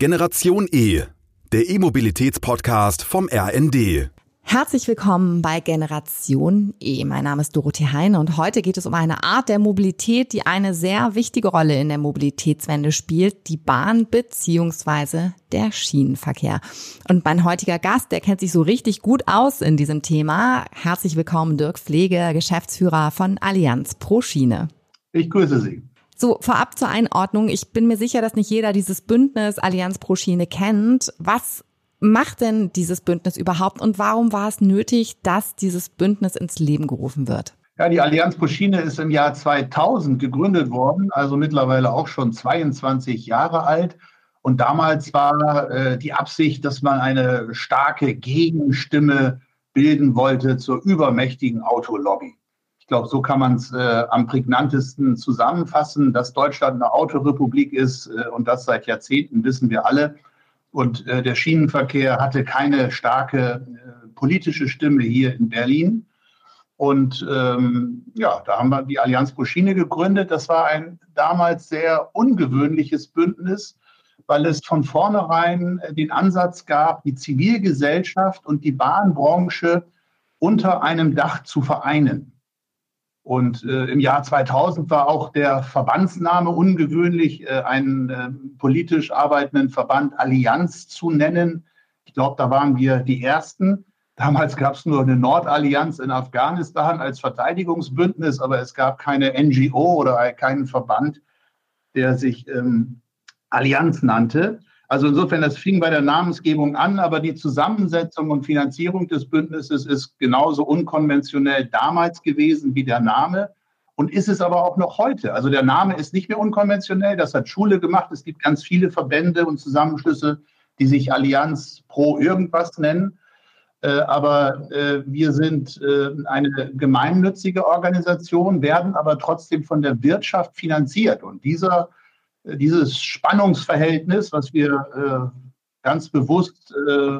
Generation E, der E-Mobilitäts-Podcast vom RND. Herzlich willkommen bei Generation E. Mein Name ist Dorothee Heine und heute geht es um eine Art der Mobilität, die eine sehr wichtige Rolle in der Mobilitätswende spielt, die Bahn bzw. der Schienenverkehr. Und mein heutiger Gast, der kennt sich so richtig gut aus in diesem Thema. Herzlich willkommen Dirk Pflege, Geschäftsführer von Allianz Pro Schiene. Ich grüße Sie. So, vorab zur Einordnung. Ich bin mir sicher, dass nicht jeder dieses Bündnis Allianz pro Schiene kennt. Was macht denn dieses Bündnis überhaupt und warum war es nötig, dass dieses Bündnis ins Leben gerufen wird? Ja, die Allianz pro Schiene ist im Jahr 2000 gegründet worden, also mittlerweile auch schon 22 Jahre alt. Und damals war äh, die Absicht, dass man eine starke Gegenstimme bilden wollte zur übermächtigen Autolobby. Ich glaube, so kann man es äh, am prägnantesten zusammenfassen, dass Deutschland eine Autorepublik ist äh, und das seit Jahrzehnten, wissen wir alle. Und äh, der Schienenverkehr hatte keine starke äh, politische Stimme hier in Berlin. Und ähm, ja, da haben wir die Allianz pro Schiene gegründet. Das war ein damals sehr ungewöhnliches Bündnis, weil es von vornherein äh, den Ansatz gab, die Zivilgesellschaft und die Bahnbranche unter einem Dach zu vereinen. Und äh, im Jahr 2000 war auch der Verbandsname ungewöhnlich, äh, einen äh, politisch arbeitenden Verband Allianz zu nennen. Ich glaube, da waren wir die Ersten. Damals gab es nur eine Nordallianz in Afghanistan als Verteidigungsbündnis, aber es gab keine NGO oder keinen Verband, der sich ähm, Allianz nannte. Also insofern, das fing bei der Namensgebung an, aber die Zusammensetzung und Finanzierung des Bündnisses ist genauso unkonventionell damals gewesen wie der Name und ist es aber auch noch heute. Also der Name ist nicht mehr unkonventionell, das hat Schule gemacht. Es gibt ganz viele Verbände und Zusammenschlüsse, die sich Allianz pro irgendwas nennen. Äh, aber äh, wir sind äh, eine gemeinnützige Organisation, werden aber trotzdem von der Wirtschaft finanziert. Und dieser dieses Spannungsverhältnis, was wir äh, ganz bewusst äh,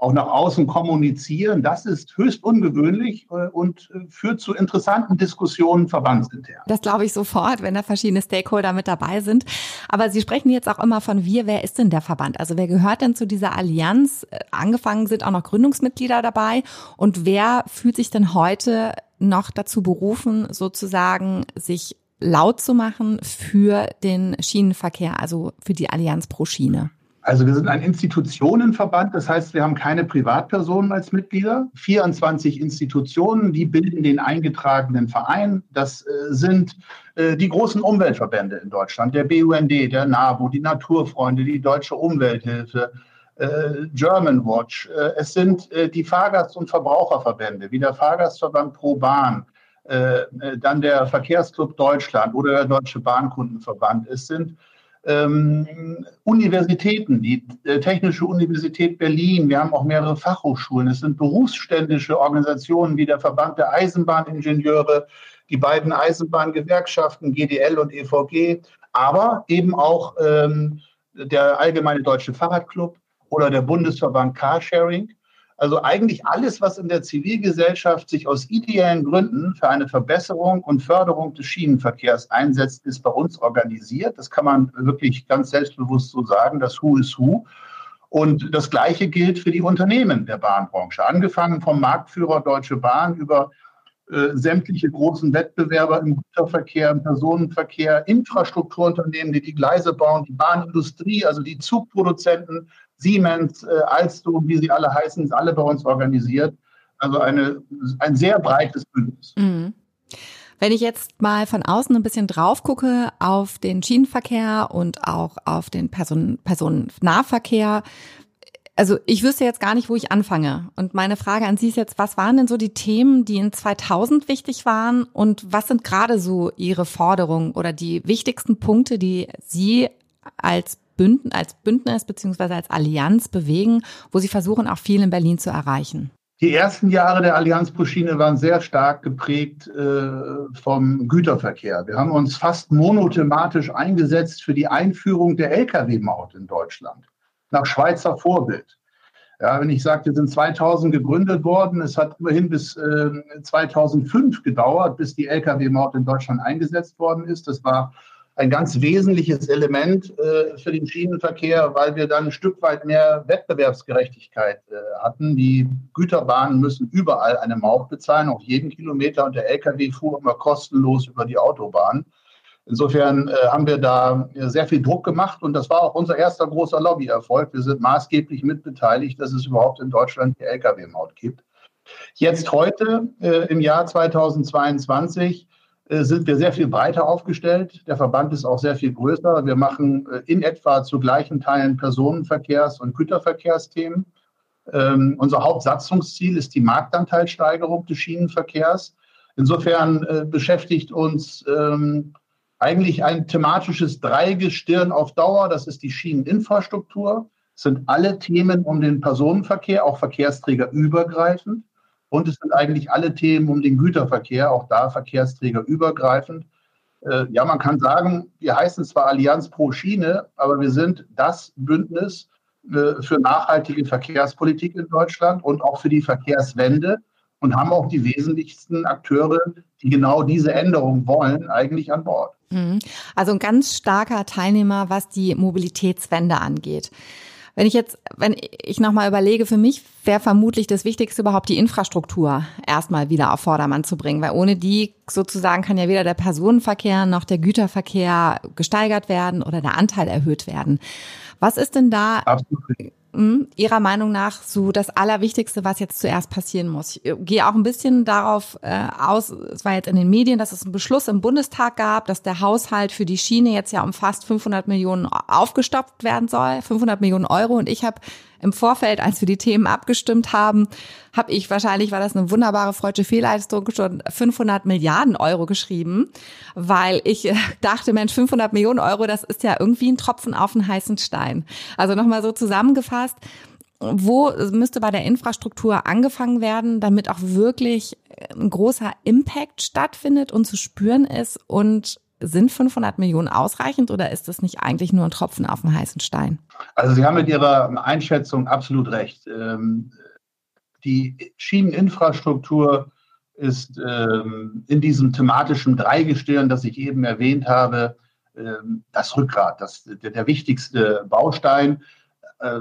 auch nach außen kommunizieren, das ist höchst ungewöhnlich äh, und äh, führt zu interessanten Diskussionen verbandsintern. Das glaube ich sofort, wenn da verschiedene Stakeholder mit dabei sind. Aber Sie sprechen jetzt auch immer von wir. Wer ist denn der Verband? Also wer gehört denn zu dieser Allianz? Äh, angefangen sind auch noch Gründungsmitglieder dabei. Und wer fühlt sich denn heute noch dazu berufen, sozusagen sich laut zu machen für den Schienenverkehr, also für die Allianz pro Schiene? Also wir sind ein Institutionenverband, das heißt, wir haben keine Privatpersonen als Mitglieder. 24 Institutionen, die bilden den eingetragenen Verein. Das äh, sind äh, die großen Umweltverbände in Deutschland, der BUND, der NABU, die Naturfreunde, die Deutsche Umwelthilfe, äh, German Watch. Es sind die Fahrgast- und Verbraucherverbände, wie der Fahrgastverband Pro Bahn, dann der Verkehrsclub Deutschland oder der Deutsche Bahnkundenverband. Es sind ähm, Universitäten, die äh, Technische Universität Berlin, wir haben auch mehrere Fachhochschulen, es sind berufsständische Organisationen wie der Verband der Eisenbahningenieure, die beiden Eisenbahngewerkschaften GDL und EVG, aber eben auch ähm, der Allgemeine Deutsche Fahrradclub oder der Bundesverband Carsharing. Also eigentlich alles, was in der Zivilgesellschaft sich aus ideellen Gründen für eine Verbesserung und Förderung des Schienenverkehrs einsetzt, ist bei uns organisiert. Das kann man wirklich ganz selbstbewusst so sagen, das Who is Who. Und das Gleiche gilt für die Unternehmen der Bahnbranche, angefangen vom Marktführer Deutsche Bahn über äh, sämtliche großen Wettbewerber im Güterverkehr, im Personenverkehr, Infrastrukturunternehmen, die die Gleise bauen, die Bahnindustrie, also die Zugproduzenten, Siemens, äh, Alstom, wie sie alle heißen, sind alle bei uns organisiert. Also eine, ein sehr breites Bündnis. Mhm. Wenn ich jetzt mal von außen ein bisschen drauf gucke auf den Schienenverkehr und auch auf den Person Personennahverkehr, also ich wüsste jetzt gar nicht, wo ich anfange. Und meine Frage an Sie ist jetzt, was waren denn so die Themen, die in 2000 wichtig waren und was sind gerade so Ihre Forderungen oder die wichtigsten Punkte, die Sie als Bündnis, als Bündnis beziehungsweise als Allianz bewegen, wo Sie versuchen, auch viel in Berlin zu erreichen? Die ersten Jahre der Allianz pro Schiene waren sehr stark geprägt äh, vom Güterverkehr. Wir haben uns fast monothematisch eingesetzt für die Einführung der Lkw-Maut in Deutschland, nach Schweizer Vorbild. Ja, wenn ich sage, wir sind 2000 gegründet worden, es hat immerhin bis äh, 2005 gedauert, bis die Lkw-Maut in Deutschland eingesetzt worden ist. Das war ein ganz wesentliches Element äh, für den Schienenverkehr, weil wir dann ein Stück weit mehr Wettbewerbsgerechtigkeit äh, hatten. Die Güterbahnen müssen überall eine Maut bezahlen, auf jeden Kilometer, und der Lkw fuhr immer kostenlos über die Autobahn. Insofern äh, haben wir da sehr viel Druck gemacht und das war auch unser erster großer Lobbyerfolg. Wir sind maßgeblich mitbeteiligt, dass es überhaupt in Deutschland die Lkw-Maut gibt. Jetzt heute, äh, im Jahr 2022, äh, sind wir sehr viel breiter aufgestellt. Der Verband ist auch sehr viel größer. Wir machen äh, in etwa zu gleichen Teilen Personenverkehrs- und Güterverkehrsthemen. Ähm, unser Hauptsatzungsziel ist die Marktanteilsteigerung des Schienenverkehrs. Insofern äh, beschäftigt uns ähm, eigentlich ein thematisches Dreigestirn auf Dauer. Das ist die Schieneninfrastruktur. Das sind alle Themen um den Personenverkehr, auch verkehrsträgerübergreifend. Und es sind eigentlich alle Themen um den Güterverkehr, auch da verkehrsträgerübergreifend. Äh, ja, man kann sagen, wir heißen zwar Allianz pro Schiene, aber wir sind das Bündnis äh, für nachhaltige Verkehrspolitik in Deutschland und auch für die Verkehrswende und haben auch die wesentlichsten Akteure, die genau diese Änderung wollen, eigentlich an Bord. Mhm. Also ein ganz starker Teilnehmer, was die Mobilitätswende angeht. Wenn ich jetzt, wenn ich nochmal überlege, für mich wäre vermutlich das Wichtigste überhaupt die Infrastruktur erstmal wieder auf Vordermann zu bringen, weil ohne die sozusagen kann ja weder der Personenverkehr noch der Güterverkehr gesteigert werden oder der Anteil erhöht werden. Was ist denn da Absolut. Hm, Ihrer Meinung nach so das Allerwichtigste, was jetzt zuerst passieren muss? Ich äh, gehe auch ein bisschen darauf äh, aus, es war jetzt in den Medien, dass es einen Beschluss im Bundestag gab, dass der Haushalt für die Schiene jetzt ja um fast 500 Millionen aufgestopft werden soll, 500 Millionen Euro. Und ich habe im Vorfeld, als wir die Themen abgestimmt haben, habe ich wahrscheinlich, war das eine wunderbare freudsche Fehlleistung, schon 500 Milliarden Euro geschrieben, weil ich äh, dachte, Mensch, 500 Millionen Euro, das ist ja irgendwie ein Tropfen auf einen heißen Stein. Also nochmal so zusammengefasst, wo müsste bei der Infrastruktur angefangen werden, damit auch wirklich ein großer Impact stattfindet und zu spüren ist und sind 500 Millionen ausreichend oder ist das nicht eigentlich nur ein Tropfen auf dem heißen Stein? Also Sie haben mit Ihrer Einschätzung absolut recht. Ähm, die Schieneninfrastruktur ist ähm, in diesem thematischen Dreigestirn, das ich eben erwähnt habe, ähm, das Rückgrat, das, der, wichtigste Baustein. Äh,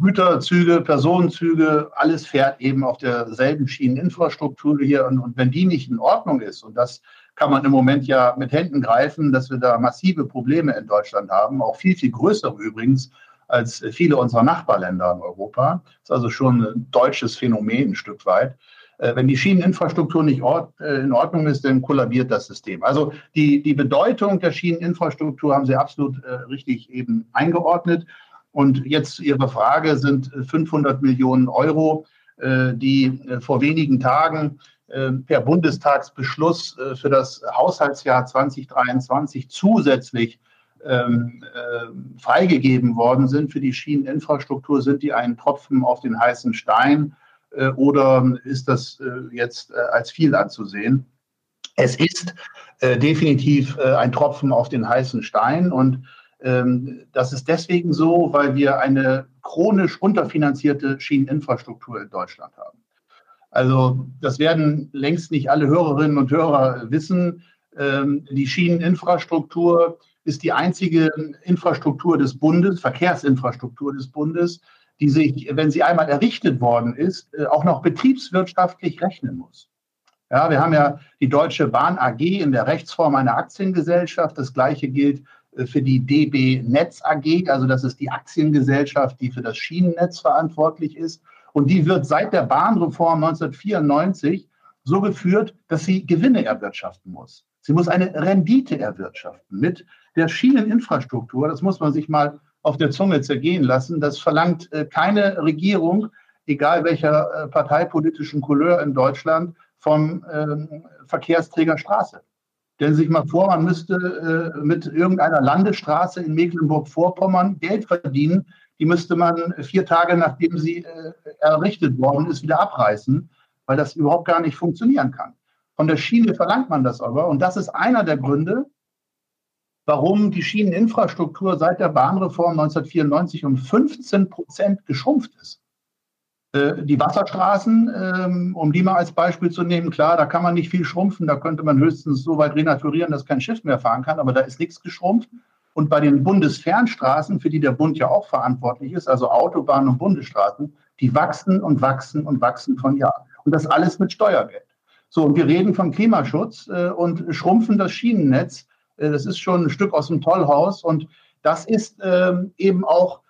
Güterzüge, Personenzüge, alles fährt eben auf derselben Schieneninfrastruktur hier. Und, und wenn die nicht in Ordnung ist, und das kann man im Moment ja mit Händen greifen, dass wir da massive Probleme in Deutschland haben, auch viel, viel größere übrigens als viele unserer Nachbarländer in Europa. Das ist also schon ein deutsches Phänomen ein Stück weit. Äh, wenn die Schieneninfrastruktur nicht äh, in Ordnung ist, dann kollabiert das System. Also die, die Bedeutung der Schieneninfrastruktur haben Sie absolut äh, richtig eben eingeordnet. Und jetzt Ihre Frage sind 500 Millionen Euro, die vor wenigen Tagen per Bundestagsbeschluss äh, für das Haushaltsjahr 2023 zusätzlich ähm, äh, freigegeben worden sind für die Schieneninfrastruktur, sind die ein Tropfen auf den heißen Stein oder ist das jetzt als viel anzusehen? Es ist definitiv ein Tropfen auf den heißen Stein und ähm, das ist deswegen so, weil wir eine chronisch unterfinanzierte Schieneninfrastruktur in Deutschland haben. Also das werden längst nicht alle Hörerinnen und Hörer wissen. Ähm, die Schieneninfrastruktur ist die einzige Infrastruktur des Bundes, Verkehrsinfrastruktur des Bundes, die sich, wenn sie einmal errichtet worden ist, äh, auch noch betriebswirtschaftlich rechnen muss. Ja, wir haben ja die Deutsche Bahn AG in der Rechtsform einer Aktiengesellschaft. Das Gleiche gilt äh, für die DB Netz AG. Also das ist die Aktiengesellschaft, die für das Schienennetz verantwortlich ist. Und die wird seit der Bahnreform 1994 so geführt, dass sie Gewinne erwirtschaften muss. Sie muss eine Rendite erwirtschaften mit der Schieneninfrastruktur. Das muss man sich mal auf der Zunge zergehen lassen. Das verlangt äh, keine Regierung, egal welcher äh, parteipolitischen Couleur in Deutschland, vom ähm, Verkehrsträger Straße. Stellen Sie sich mal vor, man müsste äh, mit irgendeiner Landesstraße in Mecklenburg-Vorpommern Geld verdienen, die müsste man vier Tage, nachdem sie äh, errichtet worden ist, wieder abreißen, weil das überhaupt gar nicht funktionieren kann. Von der Schiene verlangt man das aber. Und das ist einer der Gründe, warum die Schieneninfrastruktur seit der Bahnreform 1994 um 15 Prozent geschrumpft ist. Äh, die Wasserstraßen, ähm, um die mal als Beispiel zu nehmen, klar, da kann man nicht viel schrumpfen, da könnte man höchstens so weit renaturieren, dass kein Schiff mehr fahren kann, aber da ist nichts geschrumpft. Und bei den Bundesfernstraßen, für die der Bund ja auch verantwortlich ist, also Autobahnen und Bundesstraßen, die wachsen und wachsen und wachsen von Jahr. Und das alles mit Steuergeld. So, und wir reden von Klimaschutz äh, und schrumpfen das Schienennetz. Äh, das ist schon ein Stück aus dem Tollhaus. Und das ist ähm, eben auch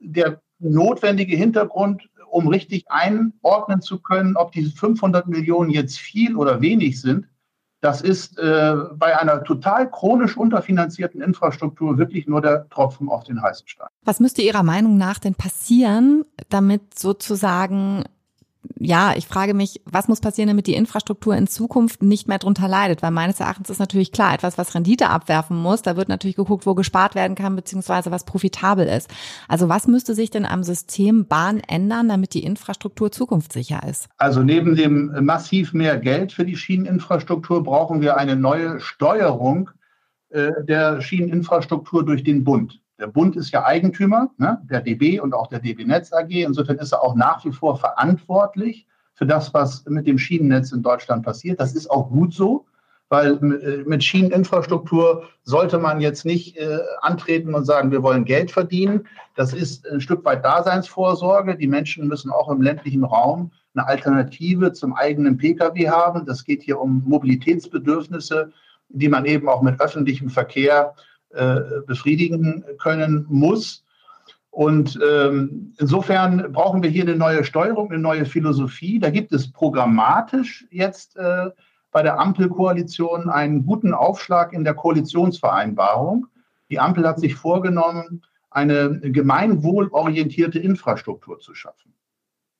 der notwendige Hintergrund, um richtig einordnen zu können, ob diese 500 Millionen jetzt viel oder wenig sind, das ist äh, bei einer total chronisch unterfinanzierten Infrastruktur wirklich nur der Tropfen auf den heißen Stein. Was müsste Ihrer Meinung nach denn passieren, damit sozusagen ja, ich frage mich, was muss passieren, damit die Infrastruktur in Zukunft nicht mehr drunter leidet? Weil meines Erachtens ist natürlich klar, etwas, was Rendite abwerfen muss, da wird natürlich geguckt, wo gespart werden kann, beziehungsweise was profitabel ist. Also was müsste sich denn am System Bahn ändern, damit die Infrastruktur zukunftssicher ist? Also neben dem massiv mehr Geld für die Schieneninfrastruktur brauchen wir eine neue Steuerung äh, der Schieneninfrastruktur durch den Bund. Der Bund ist ja Eigentümer, ne, der DB und auch der DB Netz AG. Insofern ist er auch nach wie vor verantwortlich für das, was mit dem Schienennetz in Deutschland passiert. Das ist auch gut so, weil äh, mit Schieneninfrastruktur sollte man jetzt nicht äh, antreten und sagen, wir wollen Geld verdienen. Das ist ein Stück weit Daseinsvorsorge. Die Menschen müssen auch im ländlichen Raum eine Alternative zum eigenen Pkw haben. Das geht hier um Mobilitätsbedürfnisse, die man eben auch mit öffentlichem Verkehr befriedigen können muss. Und ähm, insofern brauchen wir hier eine neue Steuerung, eine neue Philosophie. Da gibt es programmatisch jetzt äh, bei der Ampelkoalition einen guten Aufschlag in der Koalitionsvereinbarung. Die Ampel hat sich vorgenommen, eine gemeinwohlorientierte Infrastruktur zu schaffen.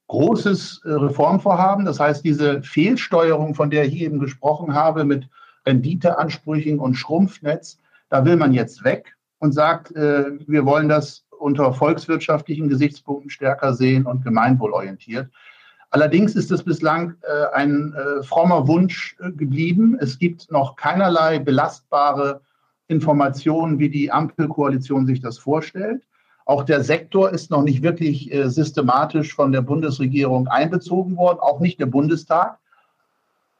Großes äh, Reformvorhaben, das heißt, diese Fehlsteuerung, von der ich eben gesprochen habe, mit Renditeansprüchen und Schrumpfnetz, da will man jetzt weg und sagt, äh, wir wollen das unter volkswirtschaftlichen Gesichtspunkten stärker sehen und gemeinwohlorientiert. Allerdings ist es bislang äh, ein äh, frommer Wunsch äh, geblieben. Es gibt noch keinerlei belastbare Informationen, wie die Ampelkoalition sich das vorstellt. Auch der Sektor ist noch nicht wirklich äh, systematisch von der Bundesregierung einbezogen worden, auch nicht der Bundestag.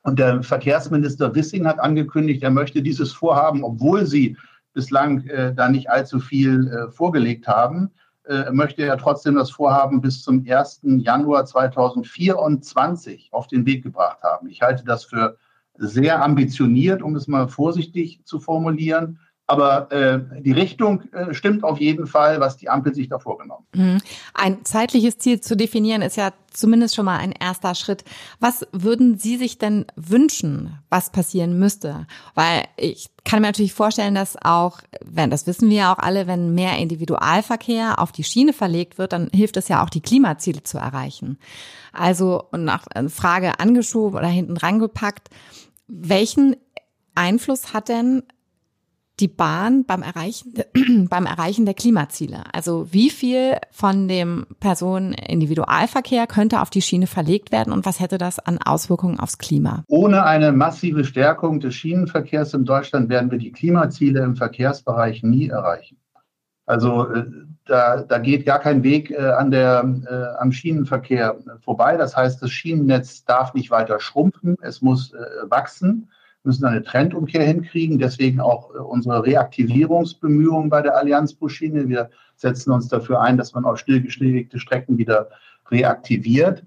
Und der Verkehrsminister Wissing hat angekündigt, er möchte dieses Vorhaben, obwohl sie bislang äh, da nicht allzu viel äh, vorgelegt haben, äh, möchte er trotzdem das Vorhaben bis zum 1. Januar 2024 auf den Weg gebracht haben. Ich halte das für sehr ambitioniert, um es mal vorsichtig zu formulieren. Aber äh, die Richtung äh, stimmt auf jeden Fall, was die Ampel sich da vorgenommen hat. Mhm. Ein zeitliches Ziel zu definieren ist ja zumindest schon mal ein erster Schritt. Was würden Sie sich denn wünschen, was passieren müsste? Weil ich kann mir natürlich vorstellen, dass auch, wenn das wissen wir ja auch alle, wenn mehr Individualverkehr auf die Schiene verlegt wird, dann hilft es ja auch, die Klimaziele zu erreichen. Also nach äh, Frage angeschoben oder hinten rangepackt, welchen Einfluss hat denn die Bahn beim Erreichen, beim Erreichen der Klimaziele. Also wie viel von dem Personenindividualverkehr könnte auf die Schiene verlegt werden und was hätte das an Auswirkungen aufs Klima? Ohne eine massive Stärkung des Schienenverkehrs in Deutschland werden wir die Klimaziele im Verkehrsbereich nie erreichen. Also äh, da, da geht gar kein Weg äh, an der, äh, am Schienenverkehr vorbei. Das heißt, das Schienennetz darf nicht weiter schrumpfen, es muss wachsen müssen eine Trendumkehr hinkriegen. Deswegen auch äh, unsere Reaktivierungsbemühungen bei der Allianz Buschine. Wir setzen uns dafür ein, dass man auch stillgelegte Strecken wieder reaktiviert.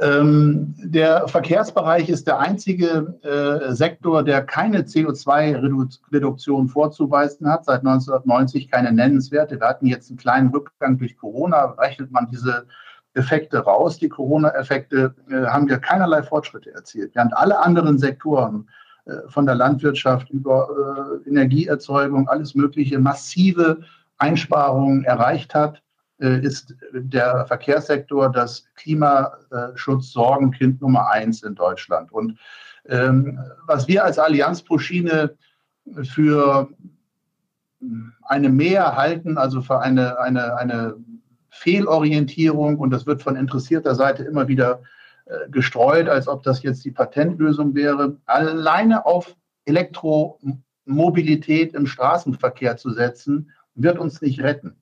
Ähm, der Verkehrsbereich ist der einzige äh, Sektor, der keine CO2-Reduktion vorzuweisen hat, seit 1990 keine nennenswerte. Wir hatten jetzt einen kleinen Rückgang durch Corona, rechnet man diese Effekte raus. Die Corona-Effekte äh, haben wir keinerlei Fortschritte erzielt. Während alle anderen Sektoren von der Landwirtschaft über äh, Energieerzeugung, alles Mögliche, massive Einsparungen erreicht hat, äh, ist der Verkehrssektor das Klimaschutz-Sorgenkind Nummer eins in Deutschland. Und ähm, was wir als Allianz pro Schiene für eine Mehr halten, also für eine, eine, eine Fehlorientierung, und das wird von interessierter Seite immer wieder äh, gestreut, als ob das jetzt die Patentlösung wäre. Alleine auf Elektromobilität im Straßenverkehr zu setzen, wird uns nicht retten.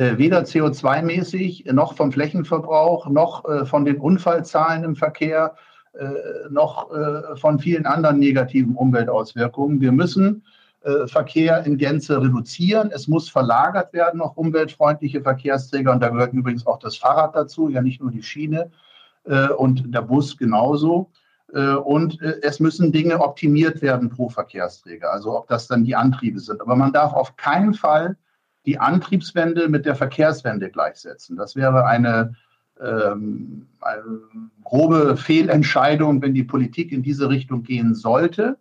äh, weder CO2-mäßig noch vom Flächenverbrauch noch äh, von den Unfallzahlen im Verkehr äh, noch äh, von vielen anderen negativen Umweltauswirkungen. Wir müssen äh, Verkehr in Gänze reduzieren. Es muss verlagert werden auf umweltfreundliche Verkehrsträger und da gehört übrigens auch das Fahrrad dazu, ja nicht nur die Schiene und der Bus genauso. Und es müssen Dinge optimiert werden pro Verkehrsträger, also ob das dann die Antriebe sind. Aber man darf auf keinen Fall die Antriebswende mit der Verkehrswende gleichsetzen. Das wäre eine, ähm, eine grobe Fehlentscheidung, wenn die Politik in diese Richtung gehen sollte.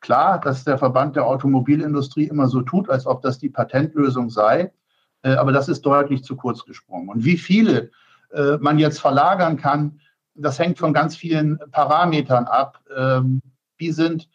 Klar, dass der Verband der Automobilindustrie immer so tut, als ob das die Patentlösung sei, äh, aber das ist deutlich zu kurz gesprungen. Und wie viele äh, man jetzt verlagern kann, das hängt von ganz vielen Parametern ab. Ähm, wie sind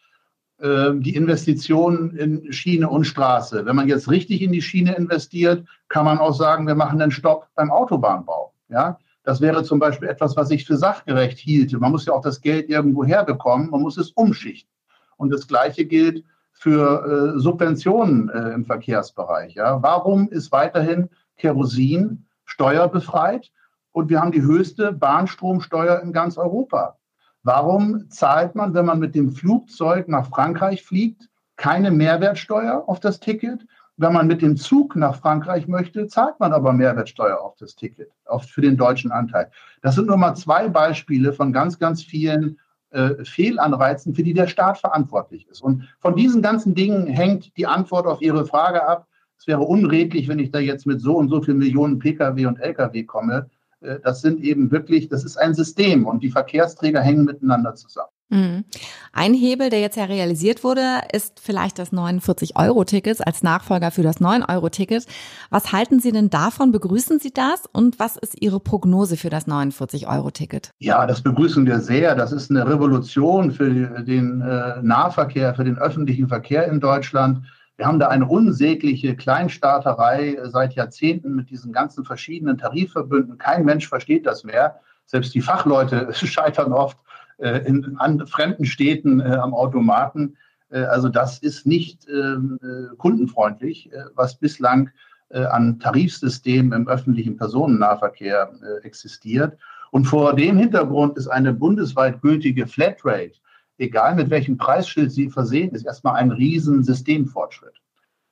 ähm, die Investitionen in Schiene und Straße. Wenn man jetzt richtig in die Schiene investiert, kann man auch sagen, wir machen einen Stopp beim Autobahnbau. Ja, das wäre zum Beispiel etwas, was ich für sachgerecht hielte. Man muss ja auch das Geld irgendwo herbekommen, man muss es umschichten. Und das Gleiche gilt für äh, Subventionen äh, im Verkehrsbereich. Ja. Warum ist weiterhin Kerosin steuerbefreit und wir haben die höchste Bahnstromsteuer in ganz Europa? Warum zahlt man, wenn man mit dem Flugzeug nach Frankreich fliegt, keine Mehrwertsteuer auf das Ticket? Wenn man mit dem Zug nach Frankreich möchte, zahlt man aber Mehrwertsteuer auf das Ticket, oft für den deutschen Anteil. Das sind nur mal zwei Beispiele von ganz, ganz vielen äh, Fehlanreizen, für die der Staat verantwortlich ist. Und von diesen ganzen Dingen hängt die Antwort auf Ihre Frage ab. Es wäre unredlich, wenn ich da jetzt mit so und so vielen Millionen Pkw und Lkw komme. Äh, das sind eben wirklich, das ist ein System und die Verkehrsträger hängen miteinander zusammen. Mhm. Ein Hebel, der jetzt ja realisiert wurde, ist vielleicht das 49-Euro-Ticket als Nachfolger für das 9-Euro-Ticket. Was halten Sie denn davon? Begrüßen Sie das? Und was ist Ihre Prognose für das 49-Euro-Ticket? Ja, das begrüßen wir sehr. Das ist eine Revolution für den äh, Nahverkehr, für den öffentlichen Verkehr in Deutschland. Wir haben da eine unsägliche Kleinstaaterei seit Jahrzehnten mit diesen ganzen verschiedenen Tarifverbünden. Kein Mensch versteht das mehr. Selbst die Fachleute scheitern oft äh, in fremden Städten äh, am Automaten. Äh, also das ist nicht ähm, äh, kundenfreundlich, was bislang an Tarifsystemen im öffentlichen Personennahverkehr existiert. Und vor dem Hintergrund ist eine bundesweit gültige Flatrate egal mit welchem Preisschild sie versehen, ist erstmal ein riesen Systemfortschritt.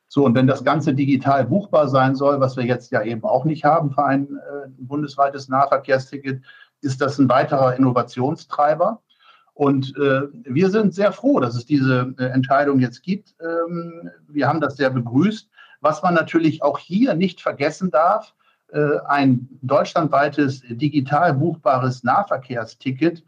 So, und wenn das Ganze digital buchbar sein soll, was wir jetzt ja eben auch nicht haben für ein äh, bundesweites Nahverkehrsticket, ist das ein weiterer Innovationstreiber. Und äh, wir sind sehr froh, dass es diese äh, Entscheidung jetzt gibt. Ähm, wir haben das sehr begrüßt. Was man natürlich auch hier nicht vergessen darf, äh, ein deutschlandweites digital buchbares Nahverkehrsticket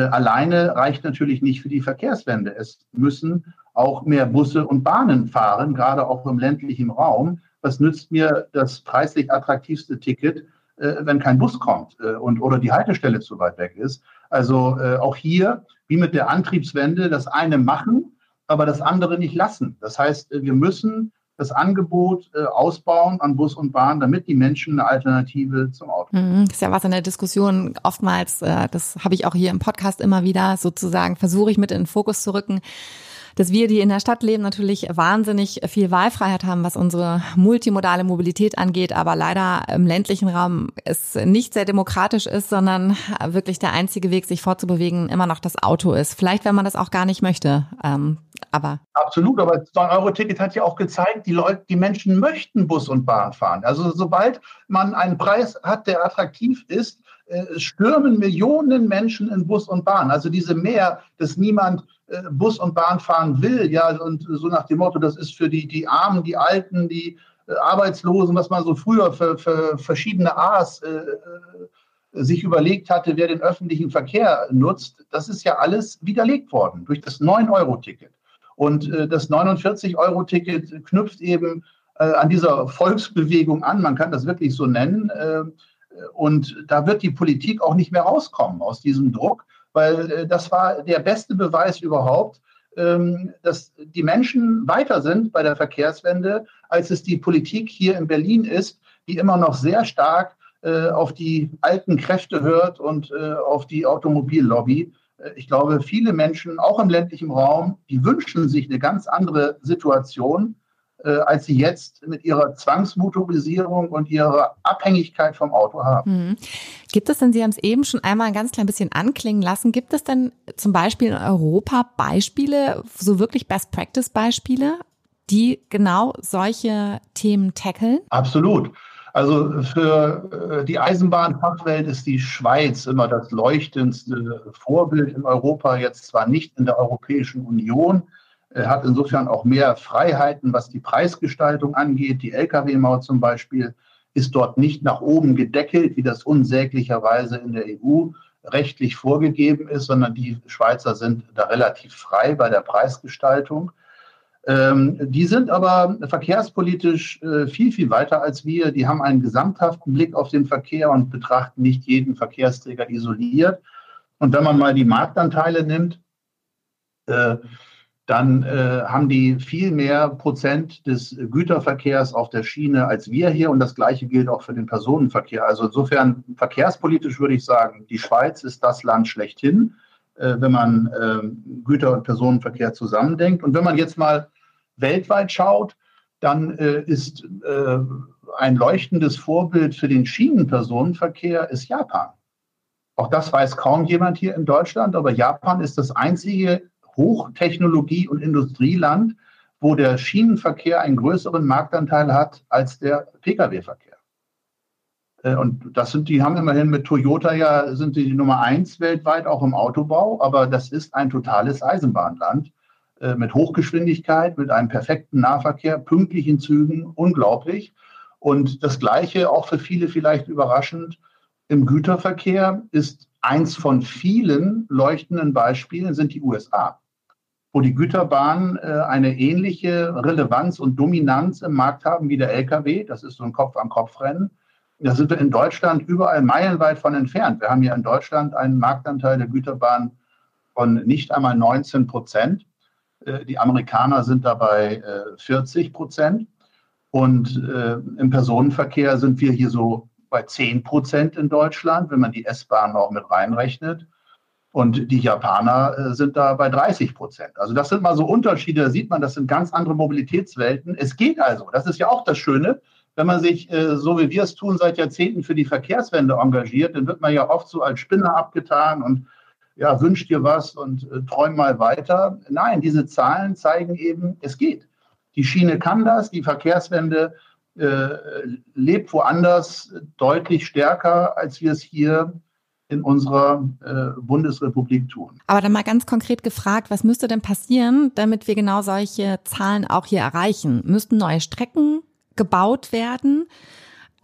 alleine reicht natürlich nicht für die Verkehrswende. Es müssen auch mehr Busse und Bahnen fahren, gerade auch im ländlichen Raum. Was nützt mir das preislich attraktivste Ticket, äh, wenn kein Bus kommt äh, und oder die Haltestelle zu weit weg ist? Also äh, auch hier, wie mit der Antriebswende, das eine machen, aber das andere nicht lassen. Das heißt, äh, wir müssen das Angebot äh, ausbauen an Bus und Bahn, damit die Menschen eine Alternative zum Auto haben. Das ist ja was in der Diskussion oftmals, äh, das habe ich auch hier im Podcast immer wieder sozusagen, versuche ich mit in den Fokus zu rücken dass wir, die in der Stadt leben, natürlich wahnsinnig viel Wahlfreiheit haben, was unsere multimodale Mobilität angeht, aber leider im ländlichen Raum es nicht sehr demokratisch ist, sondern wirklich der einzige Weg, sich fortzubewegen, immer noch das Auto ist. Vielleicht, wenn man das auch gar nicht möchte. Ähm, aber Absolut, aber das 9-Euro-Ticket hat ja auch gezeigt, die Leute, die Menschen möchten Bus und Bahn fahren. Also sobald man einen Preis hat, der attraktiv ist, äh, stürmen Millionen Menschen in Bus und Bahn. Also diese Mehr, dass niemand äh, Bus und Bahn fahren will, ja, und so nach dem Motto, das ist für die, die Armen, die Alten, die äh, Arbeitslosen, was man so früher für, für verschiedene A's äh, sich überlegt hatte, wer den öffentlichen Verkehr nutzt, das ist ja alles widerlegt worden durch das 9-Euro-Ticket. Und äh, das 49-Euro-Ticket knüpft eben äh, an dieser Volksbewegung an, man kann das wirklich so nennen. Äh, und da wird die Politik auch nicht mehr rauskommen aus diesem Druck, weil äh, das war der beste Beweis überhaupt, ähm, dass die Menschen weiter sind bei der Verkehrswende, als es die Politik hier in Berlin ist, die immer noch sehr stark äh, auf die alten Kräfte hört und äh, auf die Automobillobby. Ich glaube, viele Menschen, auch im ländlichen Raum, die wünschen sich eine ganz andere Situation äh, als sie jetzt mit ihrer Zwangsmotorisierung und ihrer Abhängigkeit vom Auto haben. Hm. Gibt es denn, Sie haben es eben schon einmal ein ganz klein bisschen anklingen lassen, gibt es denn zum Beispiel in Europa Beispiele, so wirklich Best-Practice-Beispiele, die genau solche Themen tackeln? Absolut. Also für äh, die Eisenbahnfachwelt ist die Schweiz immer das leuchtendste Vorbild in Europa, jetzt zwar nicht in der Europäischen Union, hat insofern auch mehr Freiheiten, was die Preisgestaltung angeht. Die Lkw-Maut zum Beispiel ist dort nicht nach oben gedeckelt, wie das unsäglicherweise in der EU rechtlich vorgegeben ist, sondern die Schweizer sind da relativ frei bei der Preisgestaltung. Ähm, die sind aber verkehrspolitisch äh, viel, viel weiter als wir. Die haben einen gesamthaften Blick auf den Verkehr und betrachten nicht jeden Verkehrsträger isoliert. Und wenn man mal die Marktanteile nimmt, äh, dann äh, haben die viel mehr Prozent des Güterverkehrs auf der Schiene als wir hier. Und das Gleiche gilt auch für den Personenverkehr. Also insofern verkehrspolitisch würde ich sagen, die Schweiz ist das Land schlechthin, wenn man äh, Güter- und Personenverkehr zusammendenkt. Und wenn man jetzt mal weltweit schaut, dann äh, ist äh, ein leuchtendes Vorbild für den Schienenpersonenverkehr ist Japan. Auch das weiß kaum jemand hier in Deutschland, aber Japan ist das einzige Hochtechnologie- und Industrieland, wo der Schienenverkehr einen größeren Marktanteil hat als der Pkw-Verkehr. Äh, und das sind, die haben immerhin mit Toyota ja, sind sie die Nummer eins weltweit, auch im Autobau, aber das ist ein totales Eisenbahnland äh, mit Hochgeschwindigkeit, mit einem perfekten Nahverkehr, pünktlichen Zügen, unglaublich. Und das Gleiche, auch für viele vielleicht überraschend, im Güterverkehr ist eins von vielen leuchtenden Beispielen sind die USA wo die Güterbahnen äh, eine ähnliche Relevanz und Dominanz im Markt haben wie der Lkw. Das ist so ein Kopf-an-Kopf-Rennen. Da sind wir in Deutschland überall meilenweit von entfernt. Wir haben hier in Deutschland einen Marktanteil der Güterbahn von nicht einmal 19 Prozent. Äh, die Amerikaner sind dabei äh, 40 Prozent. Und äh, im Personenverkehr sind wir hier so bei 10 Prozent in Deutschland, wenn man die S-Bahn auch mit reinrechnet. Und die Japaner äh, sind da bei 30 Prozent. Also das sind mal so Unterschiede, da sieht man, das sind ganz andere Mobilitätswelten. Es geht also, das ist ja auch das Schöne, wenn man sich, äh, so wie wir es tun, seit Jahrzehnten für die Verkehrswende engagiert, dann wird man ja oft so als Spinner abgetan und ja, wünscht dir was und äh, träum mal weiter. Nein, diese Zahlen zeigen eben, es geht. Die Schiene kann das, die Verkehrswende äh, lebt woanders deutlich stärker, als wir es hier in unserer äh, Bundesrepublik tun. Aber dann mal ganz konkret gefragt, was müsste denn passieren, damit wir genau solche Zahlen auch hier erreichen? Müssten neue Strecken gebaut werden?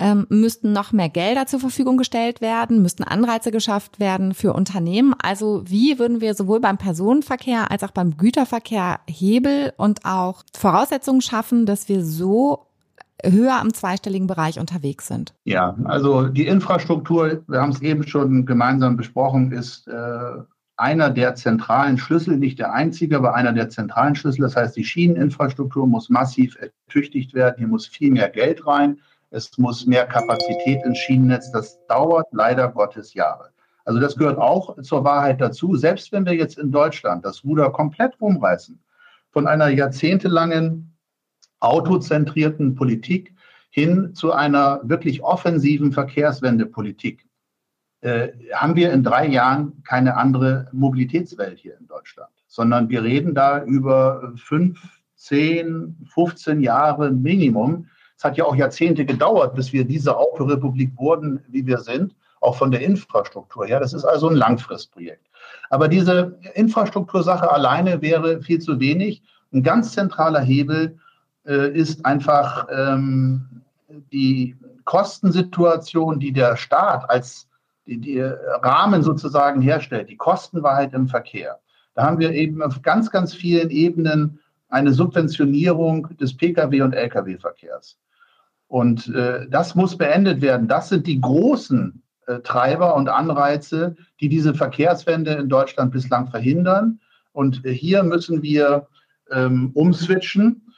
Ähm, müssten noch mehr Gelder zur Verfügung gestellt werden? Müssten Anreize geschafft werden für Unternehmen? Also wie würden wir sowohl beim Personenverkehr als auch beim Güterverkehr Hebel und auch Voraussetzungen schaffen, dass wir so höher am zweistelligen Bereich unterwegs sind? Ja, also die Infrastruktur, wir haben es eben schon gemeinsam besprochen, ist äh, einer der zentralen Schlüssel, nicht der einzige, aber einer der zentralen Schlüssel. Das heißt, die Schieneninfrastruktur muss massiv ertüchtigt werden. Hier muss viel mehr Geld rein. Es muss mehr Kapazität ins Schienennetz. Das dauert leider Gottes Jahre. Also das gehört auch zur Wahrheit dazu. Selbst wenn wir jetzt in Deutschland das Ruder komplett rumreißen, von einer jahrzehntelangen autozentrierten Politik hin zu einer wirklich offensiven Verkehrswendepolitik. Äh, haben wir in drei Jahren keine andere Mobilitätswelt hier in Deutschland, sondern wir reden da über fünf, zehn, 15 Jahre Minimum. Es hat ja auch Jahrzehnte gedauert, bis wir diese Autorepublik wurden, wie wir sind, auch von der Infrastruktur her. Das ist also ein Langfristprojekt. Aber diese Infrastruktursache alleine wäre viel zu wenig. Ein ganz zentraler Hebel äh, ist einfach ähm, die Kostensituation, die der Staat als die, die Rahmen sozusagen herstellt, die Kostenwahrheit im Verkehr. Da haben wir eben auf ganz, ganz vielen Ebenen eine Subventionierung des Pkw- und Lkw-Verkehrs. Und äh, das muss beendet werden. Das sind die großen äh, Treiber und Anreize, die diese Verkehrswende in Deutschland bislang verhindern. Und äh, hier müssen wir ähm, umswitchen.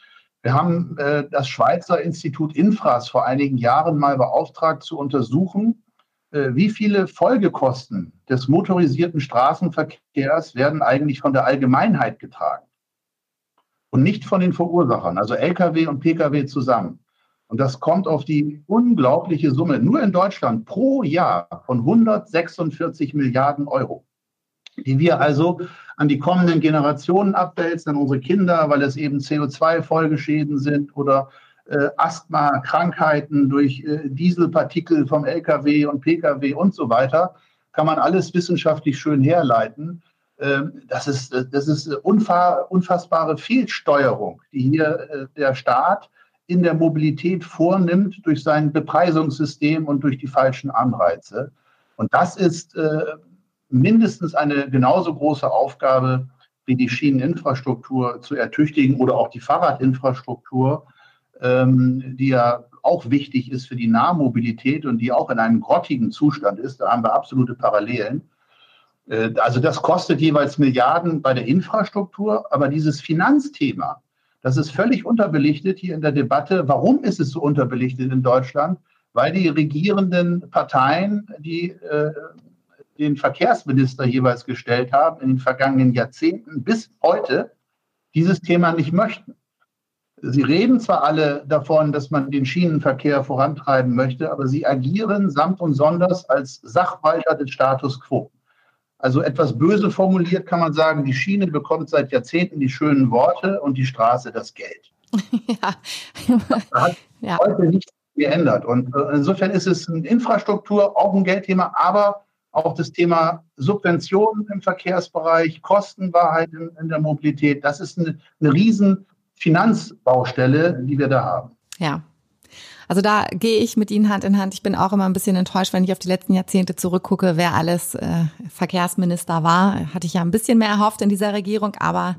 Wir haben äh, das Schweizer Institut Infras vor einigen Jahren mal beauftragt zu untersuchen, wie viele Folgekosten des motorisierten Straßenverkehrs werden eigentlich von der Allgemeinheit getragen. und nicht von den Verursachern, also Lkw und Pkw zusammen. Und das kommt auf die unglaubliche Summe, nur in Deutschland pro Jahr von 146 Milliarden Euro, die wir also an die kommenden Generationen abwälzen, an unsere Kinder, weil es eben CO2-Folgeschäden sind oder äh, Asthma, Krankheiten durch äh, Dieselpartikel vom Lkw und Pkw und so weiter. Kann man alles wissenschaftlich schön herleiten. Ähm, das ist, das ist unfassbare Fehlsteuerung, die hier äh, der Staat in der Mobilität vornimmt durch sein Bepreisungssystem und durch die falschen Anreize. Und das ist äh, mindestens eine genauso große Aufgabe wie die Schieneninfrastruktur zu ertüchtigen oder auch die Fahrradinfrastruktur, ähm, die ja auch wichtig ist für die Nahmobilität und die auch in einem grottigen Zustand ist. Da haben wir absolute Parallelen. Äh, also das kostet jeweils Milliarden bei der Infrastruktur, aber dieses Finanzthema, das ist völlig unterbelichtet hier in der Debatte. Warum ist es so unterbelichtet in Deutschland? Weil die regierenden Parteien, die äh, den Verkehrsminister jeweils gestellt haben, in den vergangenen Jahrzehnten bis heute dieses Thema nicht möchten. Sie reden zwar alle davon, dass man den Schienenverkehr vorantreiben möchte, aber sie agieren samt und sonders als Sachwalter des Status quo. Also etwas böse formuliert kann man sagen, die Schiene bekommt seit Jahrzehnten die schönen Worte und die Straße das Geld. ja. Das hat ja. heute nichts geändert. Und äh, insofern ist es eine Infrastruktur, auch ein Geldthema, aber auch das Thema Subventionen im Verkehrsbereich, Kostenwahrheit in, in der Mobilität. Das ist eine, eine riesen Finanzbaustelle, die wir da haben. Ja, also da gehe ich mit Ihnen Hand in Hand. Ich bin auch immer ein bisschen enttäuscht, wenn ich auf die letzten Jahrzehnte zurückgucke, wer alles äh, Verkehrsminister war. Hatte ich ja ein bisschen mehr erhofft in dieser Regierung, aber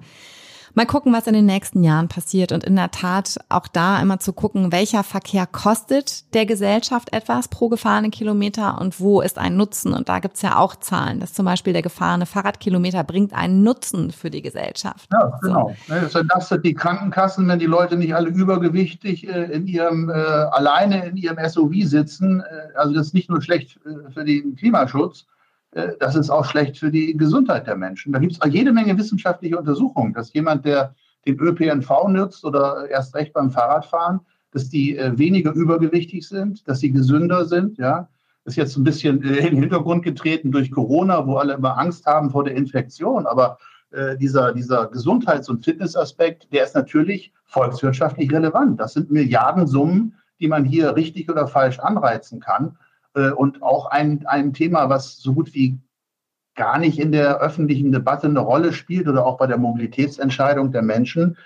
Mal gucken, was in den nächsten Jahren passiert und in der Tat auch da immer zu gucken, welcher Verkehr kostet der Gesellschaft etwas pro gefahrene Kilometer und wo ist ein Nutzen. Und da gibt's ja auch Zahlen, dass zum Beispiel der gefahrene Fahrradkilometer bringt einen Nutzen für die Gesellschaft. Ja, genau. So. Das entlastet die Krankenkassen, wenn die Leute nicht alle übergewichtig äh, in ihrem, äh, alleine in ihrem SUV sitzen. Äh, also das ist nicht nur schlecht für den Klimaschutz, das ist auch schlecht für die Gesundheit der Menschen. Da gibt es jede Menge wissenschaftliche Untersuchungen, dass jemand, der den ÖPNV nutzt oder erst recht beim Fahrradfahren, dass die äh, weniger übergewichtig sind, dass sie gesünder sind. Ja, ist jetzt ein bisschen äh, in den Hintergrund getreten durch Corona, wo alle immer Angst haben vor der Infektion. Aber äh, dieser, dieser Gesundheits- und Fitnessaspekt, der ist natürlich volkswirtschaftlich relevant. Das sind Milliardensummen, die man hier richtig oder falsch anreizen kann. Äh, und auch ein, ein Thema, was so gut wie gar nicht in der öffentlichen Debatte eine Rolle spielt oder auch bei der Mobilitätsentscheidung der Menschen.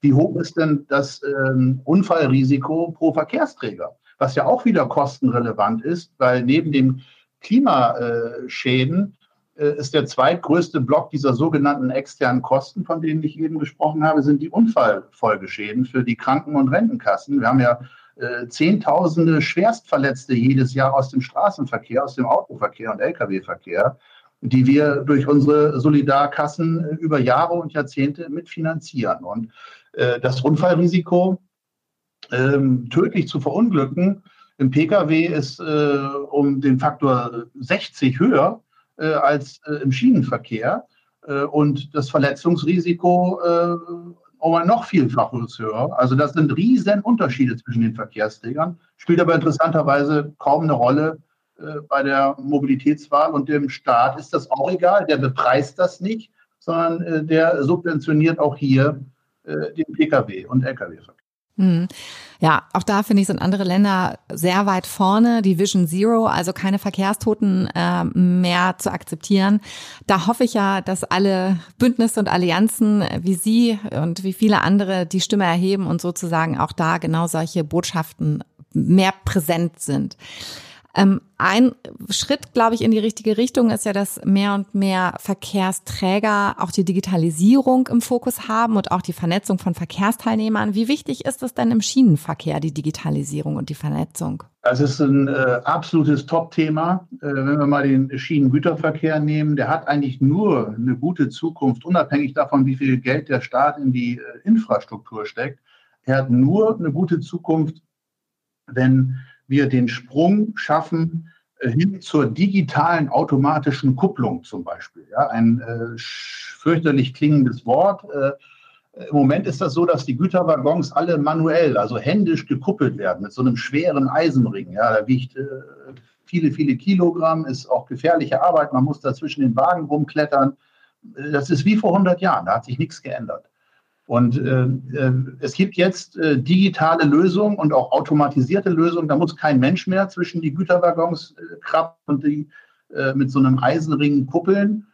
Wie hoch ist denn das ähm, Unfallrisiko pro Verkehrsträger? Was ja auch wieder kostenrelevant ist, weil neben den Klimaschäden äh, ist der zweitgrößte Block dieser sogenannten externen Kosten, von denen ich eben gesprochen habe, sind die Unfallfolgeschäden für die Kranken- und Rentenkassen. Wir haben ja äh, Zehntausende Schwerstverletzte jedes Jahr aus dem Straßenverkehr, aus dem Autoverkehr und Lkw-Verkehr, die wir durch unsere Solidarkassen äh, über Jahre und Jahrzehnte mitfinanzieren. Und äh, das Unfallrisiko, ähm, tödlich zu verunglücken, im Pkw ist äh, um den Faktor 60 höher als im Schienenverkehr. und das Verletzungsrisiko ein noch vielfaches höher. Also das sind riesen Unterschiede zwischen den Verkehrsträgern, spielt aber interessanterweise kaum eine Rolle äh, bei der Mobilitätswahl und dem Staat ist das auch egal, der bepreist das nicht, sondern äh, der subventioniert auch hier äh, den Pkw und Lkw-Verkehr. Hm. Ja, auch da finde ich, sind andere Länder sehr weit vorne, die Vision Zero, also keine Verkehrstoten äh, mehr zu akzeptieren. Da hoffe ich ja, dass alle Bündnisse und Allianzen wie Sie und wie viele andere die Stimme erheben und sozusagen auch da genau solche Botschaften mehr präsent sind. Ähm, ein Schritt, glaube ich, in die richtige Richtung ist ja, dass mehr und mehr Verkehrsträger auch die Digitalisierung im Fokus haben und auch die Vernetzung von Verkehrsteilnehmern. Wie wichtig ist es denn im Schienenverkehr, die Digitalisierung und die Vernetzung? Das ist ein äh, absolutes Top-Thema. Äh, wenn wir mal den Schienengüterverkehr nehmen, der hat eigentlich nur eine gute Zukunft, unabhängig davon, wie viel Geld der Staat in die äh, Infrastruktur steckt. Er hat nur eine gute Zukunft, wenn wir den Sprung schaffen äh, hin zur digitalen automatischen Kupplung zum Beispiel. Ja, ein äh, fürchterlich klingendes Wort, äh, Im Moment ist das so, dass die Güterwaggons alle manuell, also händisch gekuppelt werden mit so einem schweren Eisenring. Ja, da wiegt äh, viele, viele Kilogramm, ist auch gefährliche Arbeit. Man muss da zwischen den Wagen rumklettern. Das ist wie vor 100 Jahren, da hat sich nichts geändert. Und äh, äh, es gibt jetzt äh, digitale Lösungen und auch automatisierte Lösungen. Da muss kein Mensch mehr zwischen die Güterwaggons äh, krabben und die äh, mit so einem Eisenring kuppeln,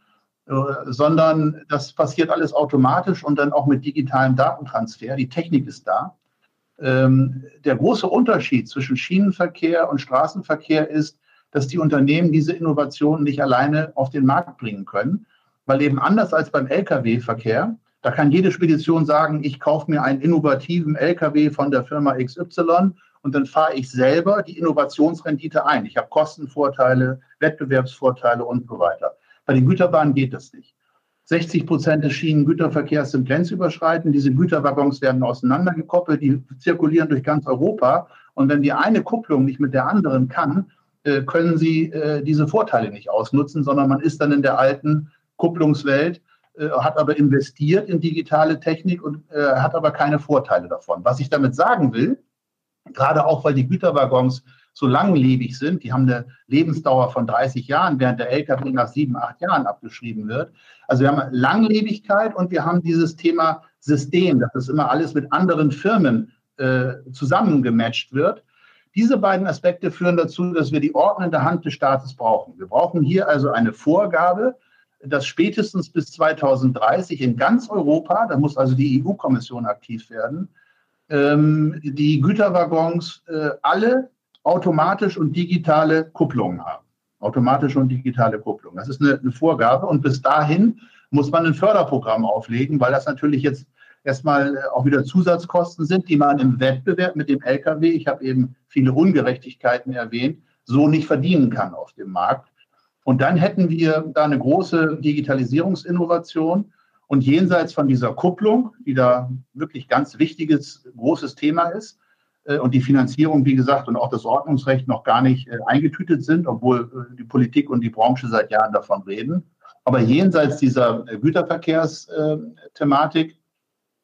äh, sondern das passiert alles automatisch und dann auch mit digitalem Datentransfer. Die Technik ist da. Ähm, der große Unterschied zwischen Schienenverkehr und Straßenverkehr ist, dass die Unternehmen diese Innovationen nicht alleine auf den Markt bringen können, weil eben anders als beim Lkw-Verkehr da kann jede Spedition sagen, ich kaufe mir einen innovativen LKW von der Firma XY und dann fahre ich selber die Innovationsrendite ein. Ich habe Kostenvorteile, Wettbewerbsvorteile und so weiter. Bei den Güterbahnen geht das nicht. 60 Prozent des Schienengüterverkehrs sind grenzüberschreitend. Diese Güterwaggons werden auseinandergekoppelt, die zirkulieren durch ganz Europa. Und wenn die eine Kupplung nicht mit der anderen kann, äh, können sie äh, diese Vorteile nicht ausnutzen, sondern man ist dann in der alten Kupplungswelt hat aber investiert in digitale Technik und äh, hat aber keine Vorteile davon. Was ich damit sagen will, gerade auch weil die Güterwaggons so langlebig sind, die haben eine Lebensdauer von 30 Jahren, während der Lkw nach sieben, acht Jahren abgeschrieben wird. Also wir haben Langlebigkeit und wir haben dieses Thema System, dass das immer alles mit anderen Firmen äh, zusammengematcht wird. Diese beiden Aspekte führen dazu, dass wir die ordnende Hand des Staates brauchen. Wir brauchen hier also eine Vorgabe, dass spätestens bis 2030 in ganz Europa, da muss also die EU-Kommission aktiv werden, ähm, die Güterwaggons äh, alle automatisch und digitale Kupplungen haben. Automatische und digitale Kupplung. Das ist eine, eine Vorgabe. Und bis dahin muss man ein Förderprogramm auflegen, weil das natürlich jetzt erstmal äh, auch wieder Zusatzkosten sind, die man im Wettbewerb mit dem Lkw, ich habe eben viele Ungerechtigkeiten erwähnt, so nicht verdienen kann auf dem Markt. Und dann hätten wir da eine große Digitalisierungsinnovation. Und jenseits von dieser Kupplung, die da wirklich ganz wichtiges, großes Thema ist, äh, und die Finanzierung, wie gesagt, und auch das Ordnungsrecht noch gar nicht äh, eingetütet sind, obwohl äh, die Politik und die Branche seit Jahren davon reden. Aber jenseits dieser Güterverkehrsthematik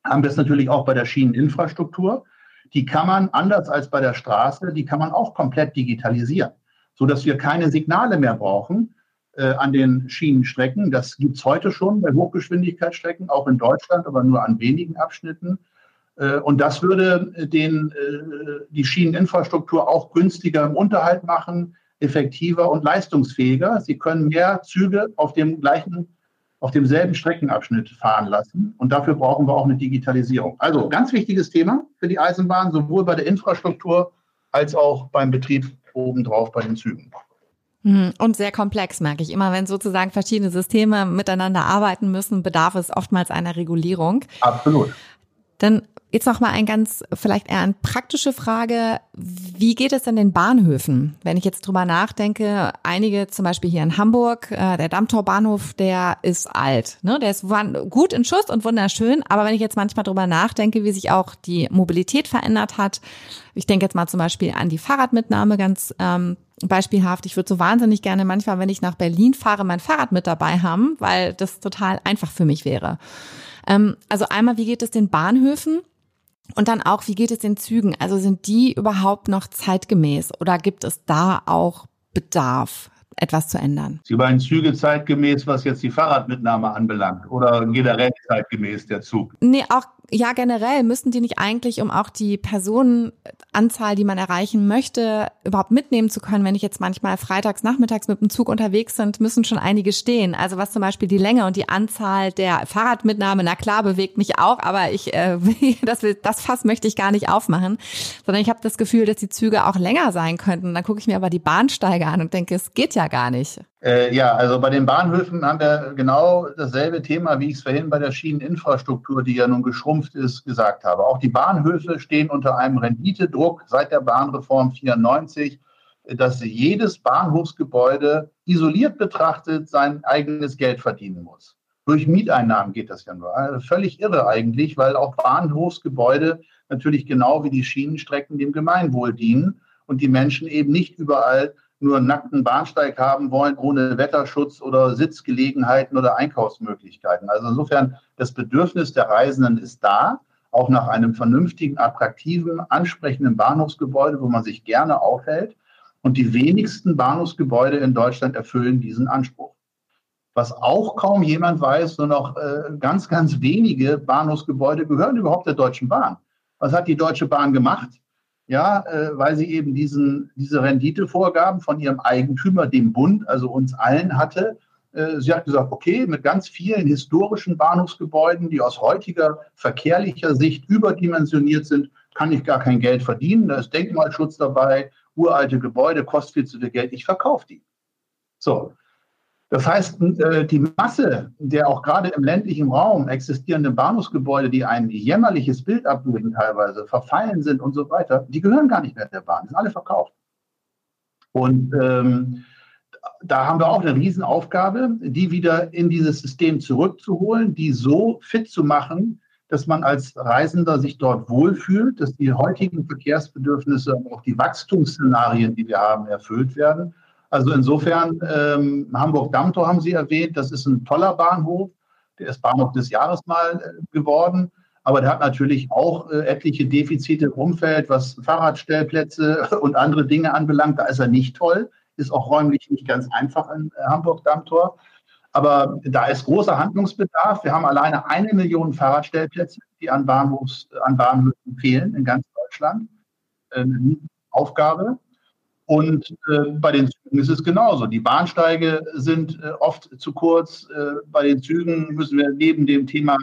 haben wir es natürlich auch bei der Schieneninfrastruktur. Die kann man, anders als bei der Straße, die kann man auch komplett digitalisieren so dass wir keine Signale mehr brauchen äh, an den Schienenstrecken. Das gibt es heute schon bei Hochgeschwindigkeitsstrecken, auch in Deutschland, aber nur an wenigen Abschnitten. Äh, und das würde den, äh, die Schieneninfrastruktur auch günstiger im Unterhalt machen, effektiver und leistungsfähiger. Sie können mehr Züge auf dem gleichen auf demselben Streckenabschnitt fahren lassen. Und dafür brauchen wir auch eine Digitalisierung. Also ganz wichtiges Thema für die Eisenbahn, sowohl bei der Infrastruktur als auch beim Betrieb obendrauf bei den Zügen. Hm, und sehr komplex, merke ich. Immer wenn sozusagen verschiedene Systeme miteinander arbeiten müssen, bedarf es oftmals einer Regulierung. Absolut. Dann Jetzt noch mal ein ganz, vielleicht eher eine praktische Frage. Wie geht es denn den Bahnhöfen? Wenn ich jetzt drüber nachdenke, einige zum Beispiel hier in Hamburg, äh, der Dammtorbahnhof, der ist alt. Ne? Der ist gut in Schuss und wunderschön. Aber wenn ich jetzt manchmal drüber nachdenke, wie sich auch die Mobilität verändert hat, ich denke jetzt mal zum Beispiel an die Fahrradmitnahme ganz ähm, beispielhaft. Ich würde so wahnsinnig gerne manchmal, wenn ich nach Berlin fahre, mein Fahrrad mit dabei haben, weil das total einfach für mich wäre. Ähm, also einmal, wie geht es den Bahnhöfen? Und dann auch, wie geht es den Zügen? Also sind die überhaupt noch zeitgemäß oder gibt es da auch Bedarf, etwas zu ändern? Sie meinen Züge zeitgemäß, was jetzt die Fahrradmitnahme anbelangt oder generell zeitgemäß der Zug? Nee, auch ja, generell müssten die nicht eigentlich, um auch die Personenanzahl, die man erreichen möchte, überhaupt mitnehmen zu können, wenn ich jetzt manchmal freitags nachmittags mit dem Zug unterwegs sind, müssen schon einige stehen. Also was zum Beispiel die Länge und die Anzahl der Fahrradmitnahme, na klar, bewegt mich auch, aber ich äh, das, das Fass möchte ich gar nicht aufmachen, sondern ich habe das Gefühl, dass die Züge auch länger sein könnten. Dann gucke ich mir aber die Bahnsteige an und denke, es geht ja gar nicht. Äh, ja, also bei den Bahnhöfen haben wir genau dasselbe Thema, wie ich es vorhin bei der Schieneninfrastruktur, die ja nun geschrumpft ist, gesagt habe. Auch die Bahnhöfe stehen unter einem Renditedruck seit der Bahnreform 94, dass jedes Bahnhofsgebäude isoliert betrachtet sein eigenes Geld verdienen muss. Durch Mieteinnahmen geht das ja nur. Also völlig irre eigentlich, weil auch Bahnhofsgebäude natürlich genau wie die Schienenstrecken dem Gemeinwohl dienen und die Menschen eben nicht überall nur einen nackten Bahnsteig haben wollen, ohne Wetterschutz oder Sitzgelegenheiten oder Einkaufsmöglichkeiten. Also insofern, das Bedürfnis der Reisenden ist da, auch nach einem vernünftigen, attraktiven, ansprechenden Bahnhofsgebäude, wo man sich gerne aufhält. Und die wenigsten Bahnhofsgebäude in Deutschland erfüllen diesen Anspruch. Was auch kaum jemand weiß, nur noch äh, ganz, ganz wenige Bahnhofsgebäude gehören überhaupt der Deutschen Bahn. Was hat die Deutsche Bahn gemacht? Ja, äh, weil sie eben diesen, diese Renditevorgaben von ihrem Eigentümer, dem Bund, also uns allen hatte. Äh, sie hat gesagt, okay, mit ganz vielen historischen Bahnhofsgebäuden, die aus heutiger verkehrlicher Sicht überdimensioniert sind, kann ich gar kein Geld verdienen. Da ist Denkmalschutz dabei, uralte Gebäude, kostet viel zu viel Geld, ich verkaufe die. So, das heißt, äh, die Masse der auch gerade im ländlichen Raum existierenden Bahnhofsgebäude, die ein jämmerliches Bild abbilden teilweise, verfallen sind und so weiter, die gehören gar nicht mehr der Bahn, sind alle verkauft. Und ähm, da haben wir auch eine Riesenaufgabe, die wieder in dieses System zurückzuholen, die so fit zu machen, dass man als Reisender sich dort wohlfühlt, dass die heutigen Verkehrsbedürfnisse, auch die Wachstumsszenarien, die wir haben, erfüllt werden also insofern, ähm, Hamburg-Dammtor haben Sie erwähnt, das ist ein toller Bahnhof. Der ist Bahnhof des Jahres mal äh, geworden. Aber der hat natürlich auch äh, etliche Defizite im Umfeld, was Fahrradstellplätze und andere Dinge anbelangt. Da ist er nicht toll. Ist auch räumlich nicht ganz einfach in äh, Hamburg-Dammtor. Aber da ist großer Handlungsbedarf. Wir haben alleine eine Million Fahrradstellplätze, die an, Bahnhofs, an Bahnhöfen fehlen in ganz Deutschland. Eine Aufgabe. Und äh, bei den Zügen ist es genauso. Die Bahnsteige sind äh, oft zu kurz. Äh, bei den Zügen müssen wir neben dem Thema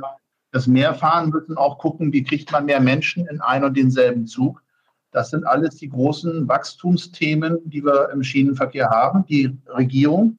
das Mehrfahren müssen auch gucken, wie kriegt man mehr Menschen in ein und denselben Zug. Das sind alles die großen Wachstumsthemen, die wir im Schienenverkehr haben. Die Regierung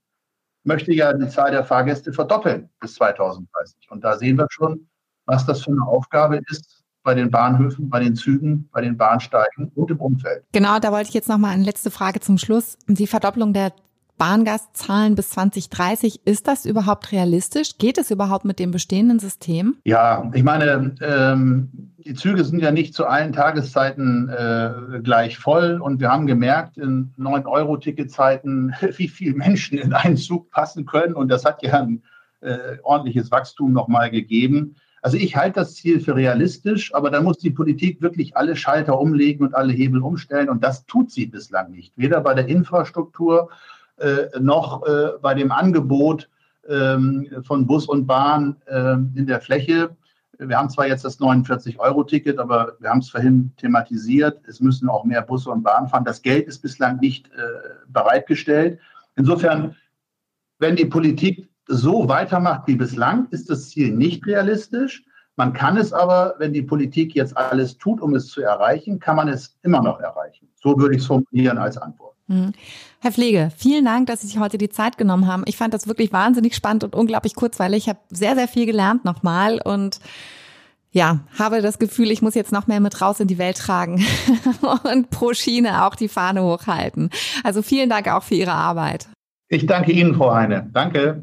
möchte ja die Zahl der Fahrgäste verdoppeln bis 2030. Und da sehen wir schon, was das für eine Aufgabe ist, bei den Bahnhöfen, bei den Zügen, bei den Bahnsteigen und im Umfeld. Genau, da wollte ich jetzt noch mal eine letzte Frage zum Schluss. Die Verdopplung der Bahngastzahlen bis 2030, ist das überhaupt realistisch? Geht es überhaupt mit dem bestehenden System? Ja, ich meine, ähm, die Züge sind ja nicht zu allen Tageszeiten äh, gleich voll und wir haben gemerkt in 9-Euro-Ticketzeiten, wie viele Menschen in einen Zug passen können und das hat ja ein äh, ordentliches Wachstum nochmal gegeben. Also ich halte das Ziel für realistisch, aber da muss die Politik wirklich alle Schalter umlegen und alle Hebel umstellen. Und das tut sie bislang nicht. Weder bei der Infrastruktur äh, noch äh, bei dem Angebot ähm, von Bus und Bahn äh, in der Fläche. Wir haben zwar jetzt das 49-Euro-Ticket, aber wir haben es vorhin thematisiert. Es müssen auch mehr Busse und Bahn fahren. Das Geld ist bislang nicht äh, bereitgestellt. Insofern, wenn die Politik so weitermacht wie bislang, ist das Ziel nicht realistisch. Man kann es aber, wenn die Politik jetzt alles tut, um es zu erreichen, kann man es immer noch erreichen. So würde ich es formulieren als Antwort. Hm. Herr Pflege, vielen Dank, dass Sie sich heute die Zeit genommen haben. Ich fand das wirklich wahnsinnig spannend und unglaublich kurzweilig. Ich habe sehr, sehr viel gelernt nochmal und ja, habe das Gefühl, ich muss jetzt noch mehr mit raus in die Welt tragen und pro Schiene auch die Fahne hochhalten. Also vielen Dank auch für Ihre Arbeit. Ich danke Ihnen, Frau Heine. Danke.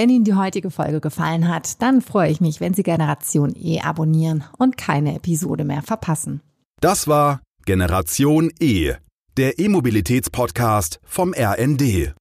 Wenn Ihnen die heutige Folge gefallen hat, dann freue ich mich, wenn Sie Generation E abonnieren und keine Episode mehr verpassen. Das war Generation E, der E-Mobilitäts-Podcast vom RND.